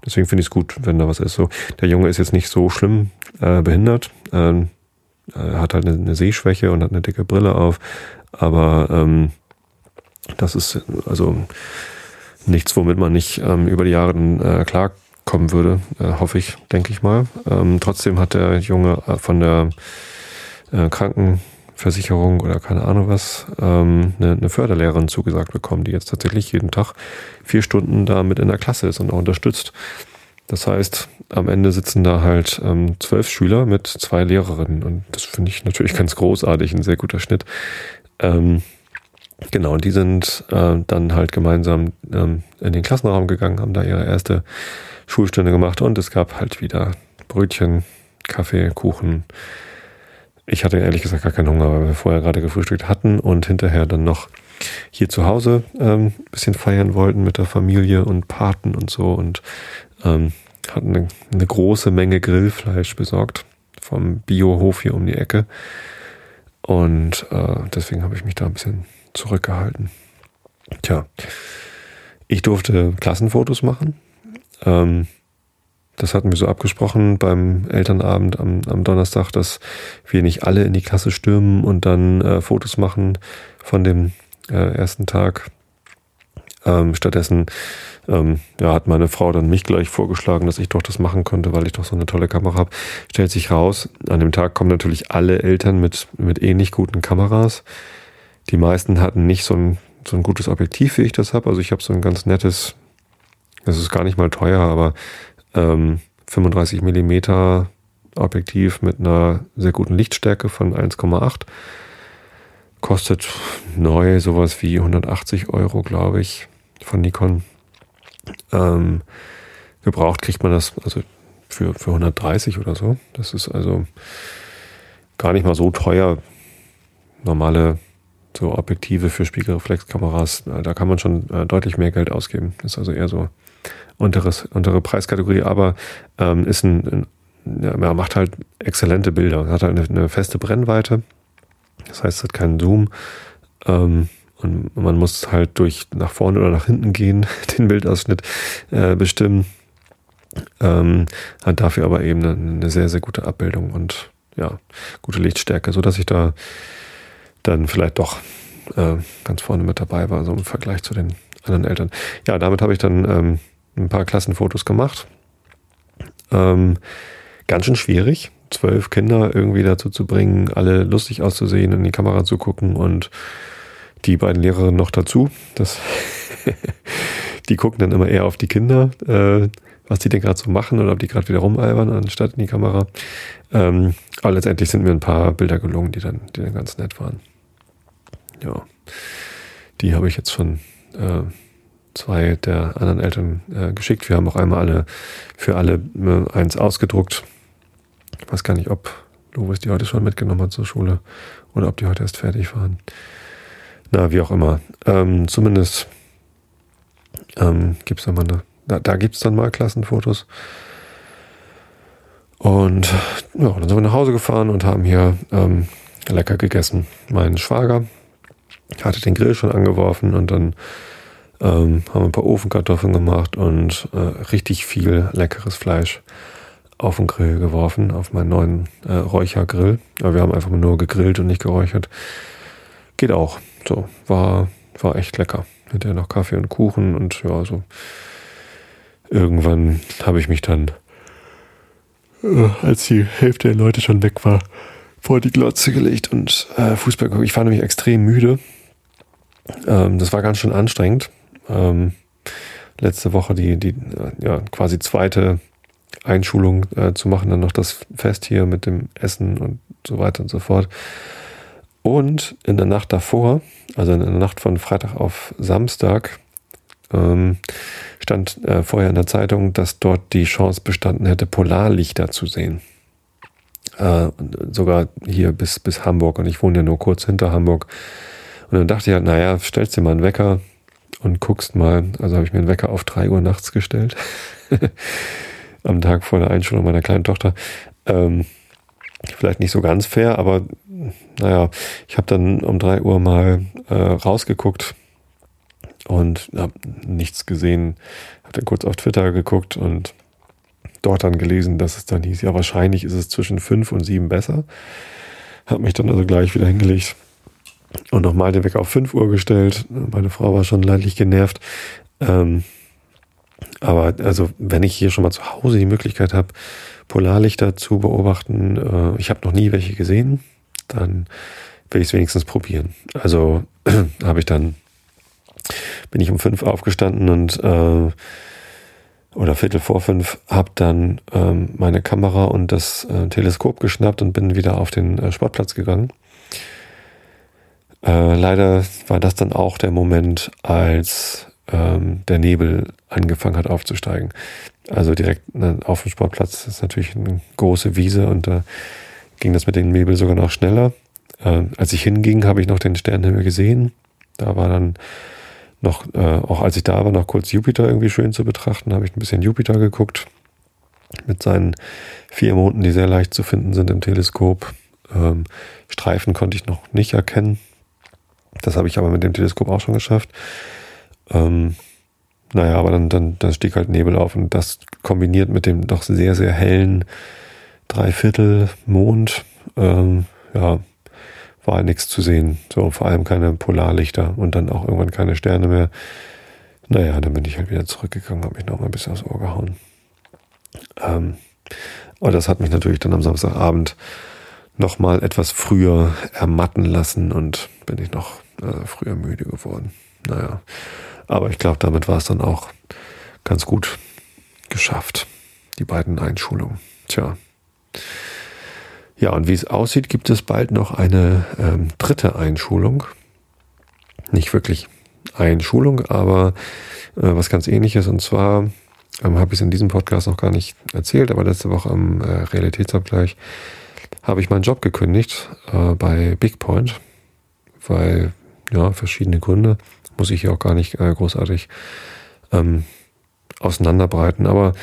Deswegen finde ich es gut, wenn da was ist. So, der Junge ist jetzt nicht so schlimm äh, behindert. Ähm, er hat halt eine, eine, Sehschwäche und hat eine dicke Brille auf. Aber ähm, das ist also nichts, womit man nicht ähm, über die Jahre äh, klarkommen würde, äh, hoffe ich, denke ich mal. Ähm, trotzdem hat der Junge äh, von der äh, Kranken Versicherung oder keine Ahnung was, ähm, eine, eine Förderlehrerin zugesagt bekommen, die jetzt tatsächlich jeden Tag vier Stunden da mit in der Klasse ist und auch unterstützt. Das heißt, am Ende sitzen da halt ähm, zwölf Schüler mit zwei Lehrerinnen und das finde ich natürlich ganz großartig, ein sehr guter Schnitt. Ähm, genau, und die sind äh, dann halt gemeinsam ähm, in den Klassenraum gegangen, haben da ihre erste Schulstunde gemacht und es gab halt wieder Brötchen, Kaffee, Kuchen, ich hatte ehrlich gesagt gar keinen Hunger, weil wir vorher gerade gefrühstückt hatten und hinterher dann noch hier zu Hause ähm, bisschen feiern wollten mit der Familie und Paten und so und ähm, hatten eine, eine große Menge Grillfleisch besorgt vom Biohof hier um die Ecke. Und äh, deswegen habe ich mich da ein bisschen zurückgehalten. Tja, ich durfte Klassenfotos machen. Ähm, das hatten wir so abgesprochen beim Elternabend am, am Donnerstag, dass wir nicht alle in die Klasse stürmen und dann äh, Fotos machen von dem äh, ersten Tag. Ähm, stattdessen ähm, ja, hat meine Frau dann mich gleich vorgeschlagen, dass ich doch das machen könnte, weil ich doch so eine tolle Kamera habe. Stellt sich raus, an dem Tag kommen natürlich alle Eltern mit, mit ähnlich guten Kameras. Die meisten hatten nicht so ein, so ein gutes Objektiv, wie ich das habe. Also ich habe so ein ganz nettes, das ist gar nicht mal teuer, aber ähm, 35 Millimeter Objektiv mit einer sehr guten Lichtstärke von 1,8. Kostet neu sowas wie 180 Euro, glaube ich, von Nikon. Ähm, gebraucht kriegt man das also für, für 130 oder so. Das ist also gar nicht mal so teuer. Normale so Objektive für Spiegelreflexkameras, da kann man schon äh, deutlich mehr Geld ausgeben. Das ist also eher so unteres, untere Preiskategorie, aber ähm, ist ein, ein ja, macht halt exzellente Bilder. Hat halt eine, eine, feste Brennweite. Das heißt, es hat keinen Zoom. Ähm, und man muss halt durch nach vorne oder nach hinten gehen, [LAUGHS] den Bildausschnitt äh, bestimmen. Ähm, hat dafür aber eben eine, eine, sehr, sehr gute Abbildung und ja, gute Lichtstärke, so dass ich da dann vielleicht doch äh, ganz vorne mit dabei war, so im Vergleich zu den anderen Eltern. Ja, damit habe ich dann ähm, ein paar Klassenfotos gemacht. Ähm, ganz schön schwierig, zwölf Kinder irgendwie dazu zu bringen, alle lustig auszusehen, in die Kamera zu gucken und die beiden Lehrerinnen noch dazu. Das [LAUGHS] die gucken dann immer eher auf die Kinder, äh, was die denn gerade so machen oder ob die gerade wieder rumalbern, anstatt in die Kamera. Ähm, aber letztendlich sind mir ein paar Bilder gelungen, die dann, die dann ganz nett waren. Ja, die habe ich jetzt schon äh, zwei der anderen Eltern äh, geschickt. Wir haben auch einmal alle für alle äh, eins ausgedruckt. Ich weiß gar nicht, ob Lovis die heute schon mitgenommen hat zur Schule oder ob die heute erst fertig waren. Na, wie auch immer. Ähm, zumindest ähm, gibt es dann mal eine, da, da gibt es dann mal Klassenfotos. Und ja, dann sind wir nach Hause gefahren und haben hier ähm, lecker gegessen. Mein Schwager hatte den Grill schon angeworfen und dann ähm, haben ein paar Ofenkartoffeln gemacht und äh, richtig viel leckeres Fleisch auf den Grill geworfen, auf meinen neuen äh, Räuchergrill. Aber wir haben einfach nur gegrillt und nicht geräuchert. Geht auch. So, war, war echt lecker. Hinterher noch Kaffee und Kuchen und ja, so. Irgendwann habe ich mich dann, äh, als die Hälfte der Leute schon weg war, vor die Glotze gelegt und äh, Fußball geguckt. Ich war nämlich extrem müde. Ähm, das war ganz schön anstrengend. Ähm, letzte Woche die, die ja, quasi zweite Einschulung äh, zu machen, dann noch das Fest hier mit dem Essen und so weiter und so fort. Und in der Nacht davor, also in der Nacht von Freitag auf Samstag, ähm, stand äh, vorher in der Zeitung, dass dort die Chance bestanden hätte, Polarlichter zu sehen. Äh, sogar hier bis, bis Hamburg und ich wohne ja nur kurz hinter Hamburg. Und dann dachte ich halt, naja, stellst dir mal einen Wecker und guckst mal. Also habe ich mir einen Wecker auf drei Uhr nachts gestellt. [LAUGHS] Am Tag vor der Einschulung meiner kleinen Tochter. Ähm, vielleicht nicht so ganz fair, aber naja, ich habe dann um drei Uhr mal äh, rausgeguckt und habe nichts gesehen. Habe dann kurz auf Twitter geguckt und dort dann gelesen, dass es dann hieß, ja, wahrscheinlich ist es zwischen fünf und sieben besser. Habe mich dann also gleich wieder hingelegt und nochmal den Wecker auf fünf Uhr gestellt. Meine Frau war schon leidlich genervt. Ähm, aber also, wenn ich hier schon mal zu Hause die Möglichkeit habe, Polarlichter zu beobachten, äh, ich habe noch nie welche gesehen, dann will ich es wenigstens probieren. Also [CLEARS THROAT] habe ich dann, bin ich um fünf aufgestanden und äh, oder Viertel vor fünf, habe dann ähm, meine Kamera und das äh, Teleskop geschnappt und bin wieder auf den äh, Sportplatz gegangen. Äh, leider war das dann auch der Moment, als ähm, der Nebel angefangen hat aufzusteigen. Also direkt ne, auf dem Sportplatz ist natürlich eine große Wiese und da ging das mit dem Nebel sogar noch schneller. Äh, als ich hinging, habe ich noch den Sternenhimmel gesehen. Da war dann noch, äh, auch als ich da war, noch kurz Jupiter irgendwie schön zu betrachten, habe ich ein bisschen Jupiter geguckt. Mit seinen vier Monden, die sehr leicht zu finden sind im Teleskop. Ähm, Streifen konnte ich noch nicht erkennen. Das habe ich aber mit dem Teleskop auch schon geschafft. Ähm, naja, aber dann, dann, dann stieg halt Nebel auf und das kombiniert mit dem doch sehr, sehr hellen Dreiviertel Mond, ähm, ja, war halt nichts zu sehen. So, vor allem keine Polarlichter und dann auch irgendwann keine Sterne mehr. Naja, dann bin ich halt wieder zurückgegangen, habe mich noch mal ein bisschen aufs Ohr gehauen. Ähm, aber das hat mich natürlich dann am Samstagabend noch mal etwas früher ermatten lassen und bin ich noch äh, früher müde geworden. Naja, aber ich glaube, damit war es dann auch ganz gut geschafft, die beiden Einschulungen. Tja. Ja, und wie es aussieht, gibt es bald noch eine ähm, dritte Einschulung. Nicht wirklich Einschulung, aber äh, was ganz ähnliches. Und zwar ähm, habe ich es in diesem Podcast noch gar nicht erzählt, aber letzte Woche am äh, Realitätsabgleich habe ich meinen Job gekündigt äh, bei Bigpoint, weil, ja, verschiedene Gründe, muss ich hier auch gar nicht äh, großartig ähm, auseinanderbreiten, aber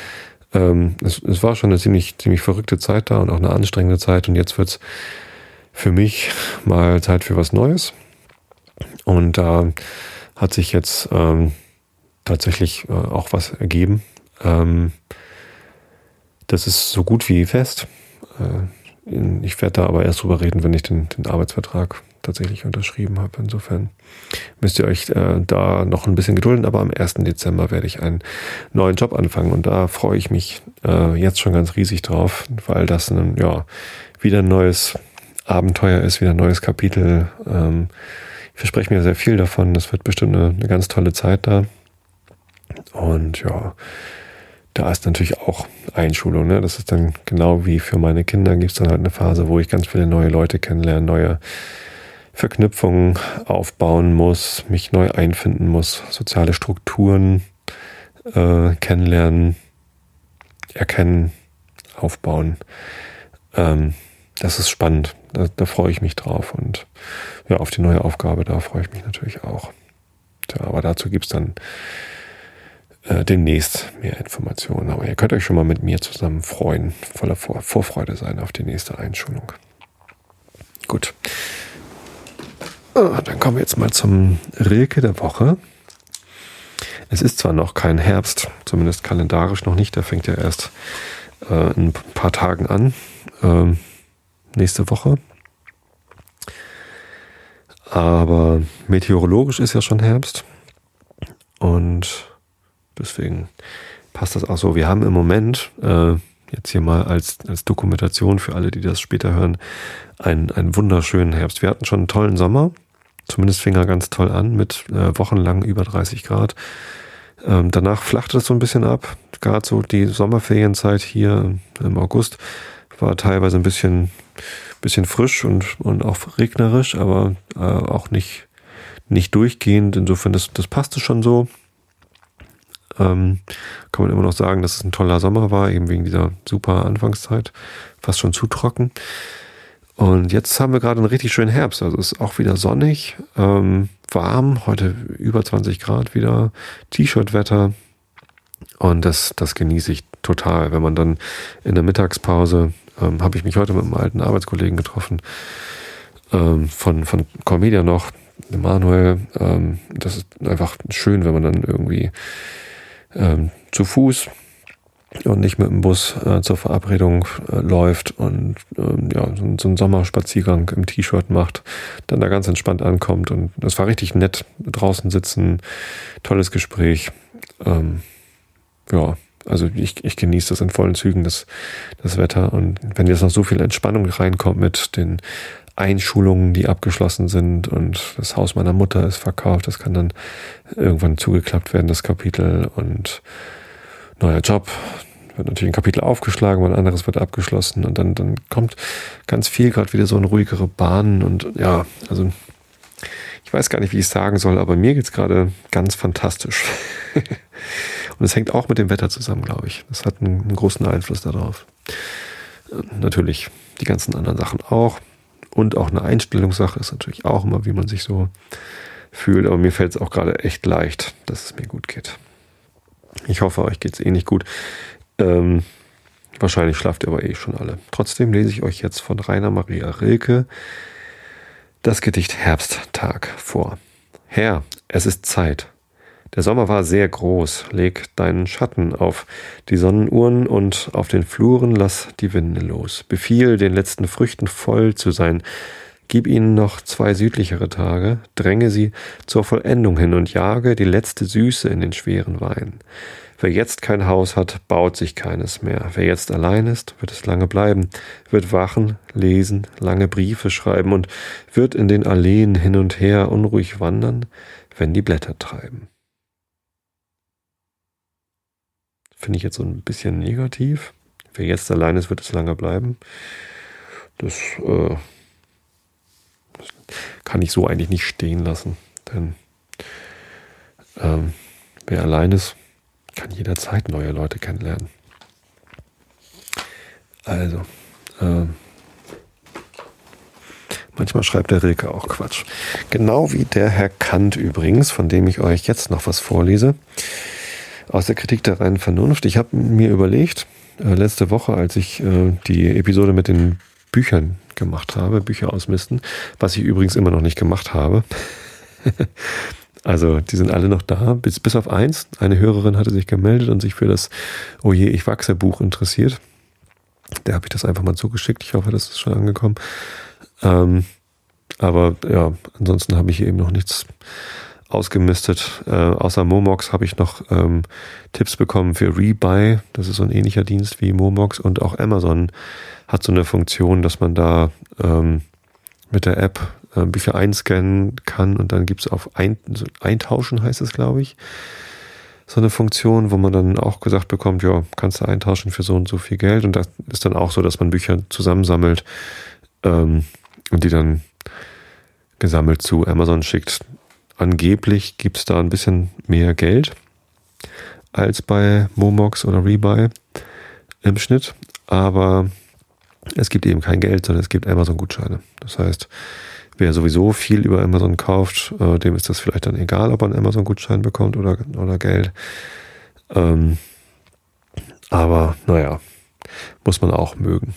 ähm, es, es war schon eine ziemlich, ziemlich verrückte Zeit da und auch eine anstrengende Zeit und jetzt wird's für mich mal Zeit für was Neues. Und da hat sich jetzt ähm, tatsächlich äh, auch was ergeben. Ähm, das ist so gut wie fest. Äh, ich werde da aber erst drüber reden, wenn ich den, den Arbeitsvertrag tatsächlich unterschrieben habe. Insofern müsst ihr euch äh, da noch ein bisschen gedulden, aber am 1. Dezember werde ich einen neuen Job anfangen und da freue ich mich äh, jetzt schon ganz riesig drauf, weil das ein, ja, wieder ein neues Abenteuer ist, wieder ein neues Kapitel. Ähm, ich verspreche mir sehr viel davon. Das wird bestimmt eine, eine ganz tolle Zeit da. Und ja, da ist natürlich auch Einschulung. Ne? Das ist dann genau wie für meine Kinder gibt es dann halt eine Phase, wo ich ganz viele neue Leute kennenlerne, neue Verknüpfungen aufbauen muss, mich neu einfinden muss, soziale Strukturen äh, kennenlernen, erkennen, aufbauen. Ähm, das ist spannend. Da, da, freue ich mich drauf. Und ja, auf die neue Aufgabe, da freue ich mich natürlich auch. Tja, aber dazu gibt es dann äh, demnächst mehr Informationen. Aber ihr könnt euch schon mal mit mir zusammen freuen, voller Vor Vorfreude sein auf die nächste Einschulung. Gut. Ah, dann kommen wir jetzt mal zum Rilke der Woche. Es ist zwar noch kein Herbst, zumindest kalendarisch noch nicht, der fängt ja erst äh, in ein paar Tagen an, äh, nächste Woche. Aber meteorologisch ist ja schon Herbst und deswegen passt das auch so. Wir haben im Moment, äh, jetzt hier mal als, als Dokumentation für alle, die das später hören, einen, einen wunderschönen Herbst. Wir hatten schon einen tollen Sommer. Zumindest fing er ganz toll an mit äh, wochenlang über 30 Grad. Ähm, danach flachte es so ein bisschen ab. Gerade so die Sommerferienzeit hier im August war teilweise ein bisschen, bisschen frisch und, und auch regnerisch, aber äh, auch nicht, nicht durchgehend. Insofern, das, das passte schon so. Ähm, kann man immer noch sagen, dass es ein toller Sommer war, eben wegen dieser super Anfangszeit. Fast schon zu trocken. Und jetzt haben wir gerade einen richtig schönen Herbst. Also es ist auch wieder sonnig, ähm, warm, heute über 20 Grad wieder, T-Shirt-Wetter. Und das, das genieße ich total. Wenn man dann in der Mittagspause, ähm, habe ich mich heute mit einem alten Arbeitskollegen getroffen, ähm, von, von Cormedia noch, Emanuel. Ähm, das ist einfach schön, wenn man dann irgendwie ähm, zu Fuß und nicht mit dem Bus äh, zur Verabredung äh, läuft und ähm, ja, so, so einen Sommerspaziergang im T-Shirt macht, dann da ganz entspannt ankommt. Und das war richtig nett. Draußen sitzen, tolles Gespräch. Ähm, ja, also ich, ich genieße das in vollen Zügen, das, das Wetter. Und wenn jetzt noch so viel Entspannung reinkommt mit den Einschulungen, die abgeschlossen sind und das Haus meiner Mutter ist verkauft, das kann dann irgendwann zugeklappt werden, das Kapitel und neuer Job, wird natürlich ein Kapitel aufgeschlagen, ein anderes wird abgeschlossen und dann, dann kommt ganz viel gerade wieder so in ruhigere Bahnen und ja, also ich weiß gar nicht, wie ich es sagen soll, aber mir geht es gerade ganz fantastisch. [LAUGHS] und es hängt auch mit dem Wetter zusammen, glaube ich. Das hat einen, einen großen Einfluss darauf. Natürlich die ganzen anderen Sachen auch. Und auch eine Einstellungssache ist natürlich auch immer, wie man sich so fühlt. Aber mir fällt es auch gerade echt leicht, dass es mir gut geht. Ich hoffe, euch geht es eh nicht gut. Ähm, wahrscheinlich schlaft ihr aber eh schon alle. Trotzdem lese ich euch jetzt von Rainer Maria Rilke das Gedicht Herbsttag vor. Herr, es ist Zeit. Der Sommer war sehr groß. Leg deinen Schatten auf die Sonnenuhren und auf den Fluren lass die Winde los. Befiehl, den letzten Früchten voll zu sein. Gib ihnen noch zwei südlichere Tage, dränge sie zur Vollendung hin und jage die letzte Süße in den schweren Wein. Wer jetzt kein Haus hat, baut sich keines mehr. Wer jetzt allein ist, wird es lange bleiben, wird wachen, lesen, lange Briefe schreiben und wird in den Alleen hin und her unruhig wandern, wenn die Blätter treiben. Finde ich jetzt so ein bisschen negativ. Wer jetzt allein ist, wird es lange bleiben. Das, äh, das kann ich so eigentlich nicht stehen lassen. Denn ähm, wer allein ist, kann jederzeit neue Leute kennenlernen. Also, äh, manchmal schreibt der Rilke auch Quatsch. Genau wie der Herr Kant übrigens, von dem ich euch jetzt noch was vorlese. Aus der Kritik der reinen Vernunft. Ich habe mir überlegt, äh, letzte Woche, als ich äh, die Episode mit den Büchern gemacht habe, Bücher ausmisten, was ich übrigens immer noch nicht gemacht habe. [LAUGHS] Also die sind alle noch da, bis, bis auf eins. Eine Hörerin hatte sich gemeldet und sich für das Oje, ich wachse Buch interessiert. Der habe ich das einfach mal zugeschickt. Ich hoffe, das ist schon angekommen. Ähm, Aber ja, ansonsten habe ich eben noch nichts ausgemistet. Äh, außer Momox habe ich noch ähm, Tipps bekommen für Rebuy. Das ist so ein ähnlicher Dienst wie Momox. Und auch Amazon hat so eine Funktion, dass man da ähm, mit der App äh, Bücher einscannen kann und dann gibt's auf ein, so Eintauschen, heißt es, glaube ich, so eine Funktion, wo man dann auch gesagt bekommt, ja, kannst du eintauschen für so und so viel Geld. Und das ist dann auch so, dass man Bücher zusammensammelt ähm, und die dann gesammelt zu Amazon schickt. Angeblich gibt's da ein bisschen mehr Geld als bei Momox oder Rebuy im Schnitt, aber es gibt eben kein Geld, sondern es gibt Amazon-Gutscheine. Das heißt, wer sowieso viel über Amazon kauft, äh, dem ist das vielleicht dann egal, ob er einen Amazon-Gutschein bekommt oder, oder Geld. Ähm, aber naja, muss man auch mögen.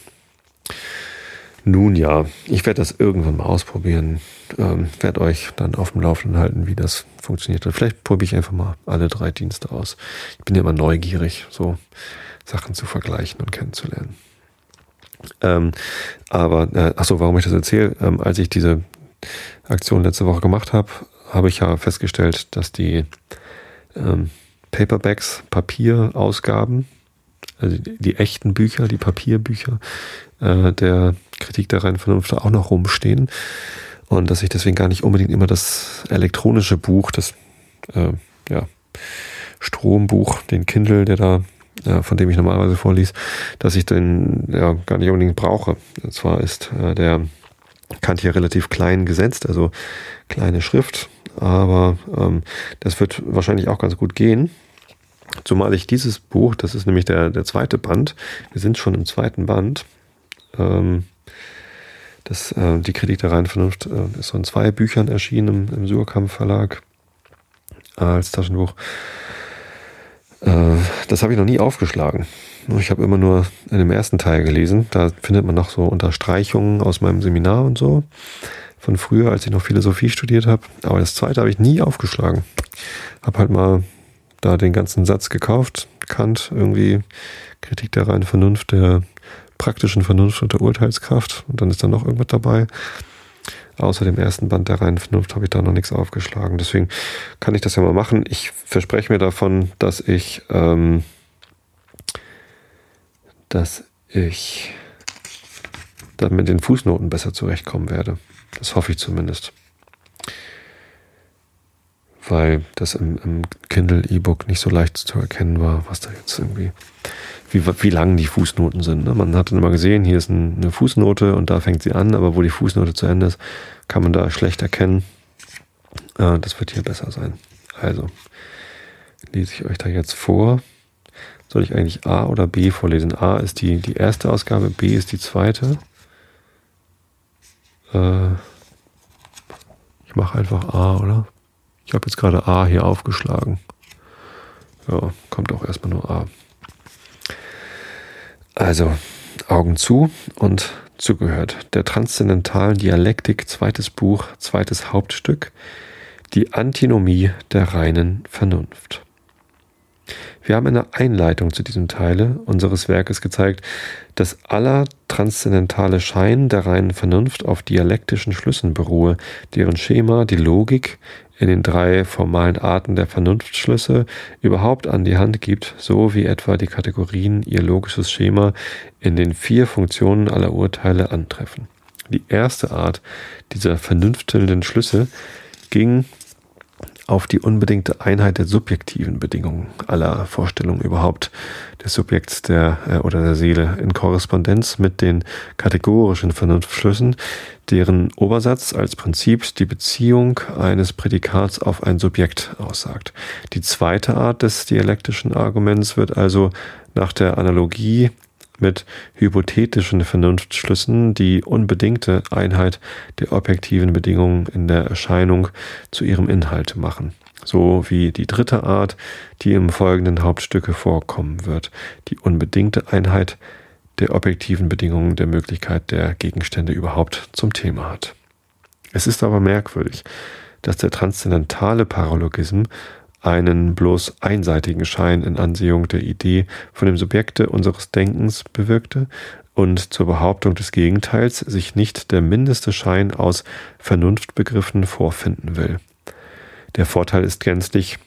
Nun ja, ich werde das irgendwann mal ausprobieren. Ähm, werde euch dann auf dem Laufenden halten, wie das funktioniert. Vielleicht probiere ich einfach mal alle drei Dienste aus. Ich bin ja immer neugierig, so Sachen zu vergleichen und kennenzulernen. Ähm, aber, äh, achso, warum ich das erzähle, ähm, als ich diese Aktion letzte Woche gemacht habe, habe ich ja festgestellt, dass die ähm, Paperbacks, Papierausgaben, also die, echten Bücher, die Papierbücher äh, der Kritik der reinen Vernunft auch noch rumstehen und dass ich deswegen gar nicht unbedingt immer das elektronische Buch, das äh, ja, Strombuch, den Kindle, der da ja, von dem ich normalerweise vorlies, dass ich den ja gar nicht unbedingt brauche. Und zwar ist äh, der Kant hier relativ klein gesetzt, also kleine Schrift, aber ähm, das wird wahrscheinlich auch ganz gut gehen. Zumal ich dieses Buch, das ist nämlich der, der zweite Band, wir sind schon im zweiten Band, ähm, das, äh, die Kritik der reinen Vernunft äh, ist so in zwei Büchern erschienen im, im Surkamp Verlag äh, als Taschenbuch. Äh, das habe ich noch nie aufgeschlagen. Ich habe immer nur in dem ersten Teil gelesen. Da findet man noch so Unterstreichungen aus meinem Seminar und so. Von früher, als ich noch Philosophie studiert habe. Aber das zweite habe ich nie aufgeschlagen. Habe halt mal da den ganzen Satz gekauft. Kant, irgendwie Kritik der reinen Vernunft, der praktischen Vernunft und der Urteilskraft. Und dann ist da noch irgendwas dabei. Außer dem ersten Band der reinen Vernunft habe ich da noch nichts aufgeschlagen. Deswegen kann ich das ja mal machen. Ich verspreche mir davon, dass ich, ähm, dass ich dann mit den Fußnoten besser zurechtkommen werde. Das hoffe ich zumindest. Weil das im, im Kindle E-Book nicht so leicht zu erkennen war, was da jetzt irgendwie wie, wie lang die Fußnoten sind. Ne? Man hat dann immer gesehen, hier ist ein, eine Fußnote und da fängt sie an, aber wo die Fußnote zu Ende ist, kann man da schlecht erkennen. Äh, das wird hier besser sein. Also, lese ich euch da jetzt vor. Soll ich eigentlich A oder B vorlesen? A ist die, die erste Ausgabe, B ist die zweite. Äh, ich mache einfach A, oder? Ich habe jetzt gerade A hier aufgeschlagen. Ja, kommt auch erstmal nur A. Also Augen zu und zugehört. Der transzendentalen Dialektik, zweites Buch, zweites Hauptstück, die Antinomie der reinen Vernunft. Wir haben in der Einleitung zu diesem Teile unseres Werkes gezeigt, dass aller transzendentale Schein der reinen Vernunft auf dialektischen Schlüssen beruhe, deren Schema die Logik in den drei formalen Arten der Vernunftschlüsse überhaupt an die Hand gibt, so wie etwa die Kategorien ihr logisches Schema in den vier Funktionen aller Urteile antreffen. Die erste Art dieser vernünftelnden Schlüsse ging auf die unbedingte Einheit der subjektiven Bedingungen aller Vorstellungen überhaupt des Subjekts der äh, oder der Seele in Korrespondenz mit den kategorischen Vernunftschlüssen, deren Obersatz als Prinzip die Beziehung eines Prädikats auf ein Subjekt aussagt. Die zweite Art des dialektischen Arguments wird also nach der Analogie mit hypothetischen Vernunftschlüssen die unbedingte Einheit der objektiven Bedingungen in der Erscheinung zu ihrem Inhalt machen, so wie die dritte Art, die im folgenden Hauptstücke vorkommen wird, die unbedingte Einheit der objektiven Bedingungen der Möglichkeit der Gegenstände überhaupt zum Thema hat. Es ist aber merkwürdig, dass der transzendentale Paralogism einen bloß einseitigen Schein in Ansehung der Idee von dem Subjekte unseres Denkens bewirkte und zur Behauptung des Gegenteils sich nicht der mindeste Schein aus Vernunftbegriffen vorfinden will. Der Vorteil ist gänzlich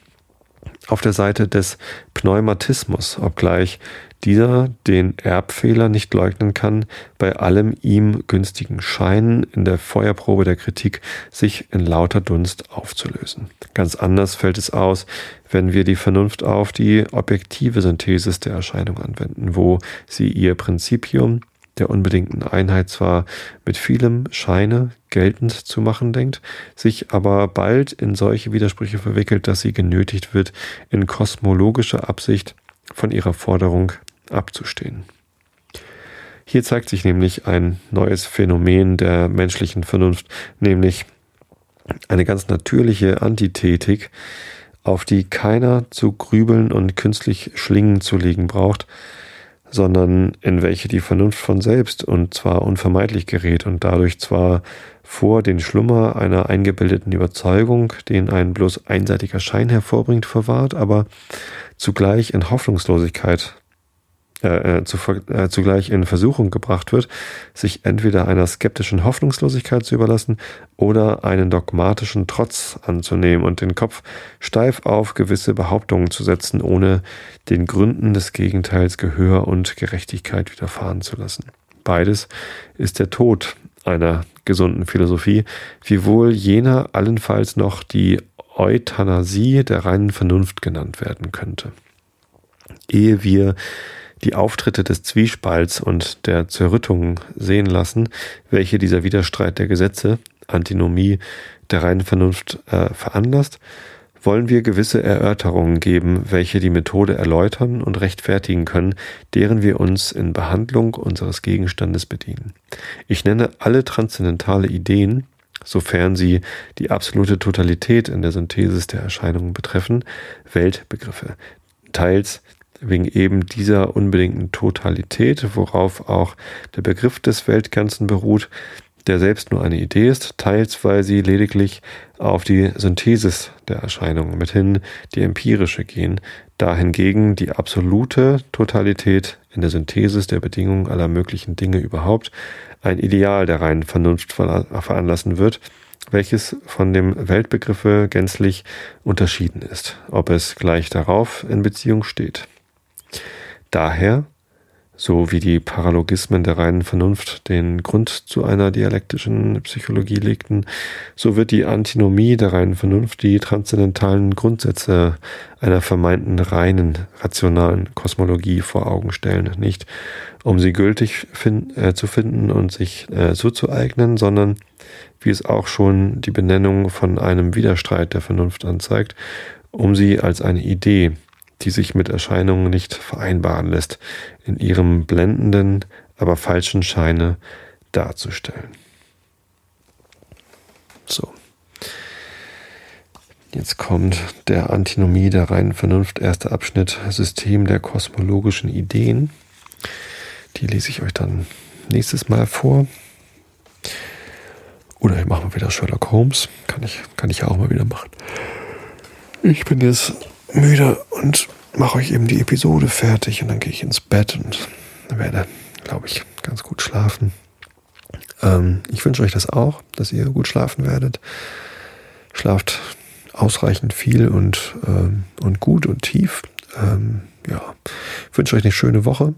auf der Seite des Pneumatismus, obgleich dieser den Erbfehler nicht leugnen kann, bei allem ihm günstigen Scheinen in der Feuerprobe der Kritik sich in lauter Dunst aufzulösen. Ganz anders fällt es aus, wenn wir die Vernunft auf die objektive Synthesis der Erscheinung anwenden, wo sie ihr Prinzipium der unbedingten Einheit zwar mit vielem Scheine geltend zu machen denkt, sich aber bald in solche Widersprüche verwickelt, dass sie genötigt wird, in kosmologischer Absicht von ihrer Forderung abzustehen. Hier zeigt sich nämlich ein neues Phänomen der menschlichen Vernunft, nämlich eine ganz natürliche Antithetik, auf die keiner zu grübeln und künstlich Schlingen zu legen braucht, sondern in welche die Vernunft von selbst und zwar unvermeidlich gerät und dadurch zwar vor den Schlummer einer eingebildeten Überzeugung, den ein bloß einseitiger Schein hervorbringt, verwahrt, aber zugleich in Hoffnungslosigkeit äh, äh, zu, äh, zugleich in Versuchung gebracht wird, sich entweder einer skeptischen Hoffnungslosigkeit zu überlassen oder einen dogmatischen Trotz anzunehmen und den Kopf steif auf gewisse Behauptungen zu setzen, ohne den Gründen des Gegenteils Gehör und Gerechtigkeit widerfahren zu lassen. Beides ist der Tod einer gesunden Philosophie, wiewohl jener allenfalls noch die Euthanasie der reinen Vernunft genannt werden könnte. Ehe wir die Auftritte des Zwiespalts und der Zerrüttung sehen lassen, welche dieser Widerstreit der Gesetze, Antinomie der reinen Vernunft äh, veranlasst, wollen wir gewisse Erörterungen geben, welche die Methode erläutern und rechtfertigen können, deren wir uns in Behandlung unseres Gegenstandes bedienen. Ich nenne alle transzendentale Ideen, sofern sie die absolute Totalität in der Synthesis der Erscheinungen betreffen, Weltbegriffe, teils wegen eben dieser unbedingten Totalität, worauf auch der Begriff des Weltganzen beruht, der selbst nur eine Idee ist, teils weil sie lediglich auf die Synthesis der Erscheinungen, mithin die empirische gehen, da hingegen die absolute Totalität in der Synthesis der Bedingungen aller möglichen Dinge überhaupt ein Ideal der reinen Vernunft veranlassen wird, welches von dem Weltbegriffe gänzlich unterschieden ist, ob es gleich darauf in Beziehung steht. Daher, so wie die Paralogismen der reinen Vernunft den Grund zu einer dialektischen Psychologie legten, so wird die Antinomie der reinen Vernunft die transzendentalen Grundsätze einer vermeinten reinen, rationalen Kosmologie vor Augen stellen, nicht um sie gültig fin äh, zu finden und sich äh, eignen, sondern wie es auch schon die Benennung von einem Widerstreit der Vernunft anzeigt, um sie als eine Idee die sich mit Erscheinungen nicht vereinbaren lässt, in ihrem blendenden, aber falschen Scheine darzustellen. So. Jetzt kommt der Antinomie der reinen Vernunft, erster Abschnitt, System der kosmologischen Ideen. Die lese ich euch dann nächstes Mal vor. Oder ich mache mal wieder Sherlock Holmes. Kann ich, kann ich auch mal wieder machen. Ich bin jetzt müde und mache euch eben die Episode fertig und dann gehe ich ins Bett und werde, glaube ich, ganz gut schlafen. Ähm, ich wünsche euch das auch, dass ihr gut schlafen werdet. Schlaft ausreichend viel und, ähm, und gut und tief. Ähm, ja, ich wünsche euch eine schöne Woche.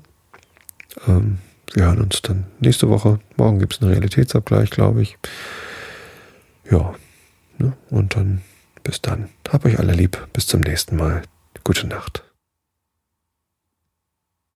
Ähm, wir hören uns dann nächste Woche. Morgen gibt es einen Realitätsabgleich, glaube ich. Ja, ne? und dann bis dann. Hab euch alle lieb. Bis zum nächsten Mal. Gute Nacht.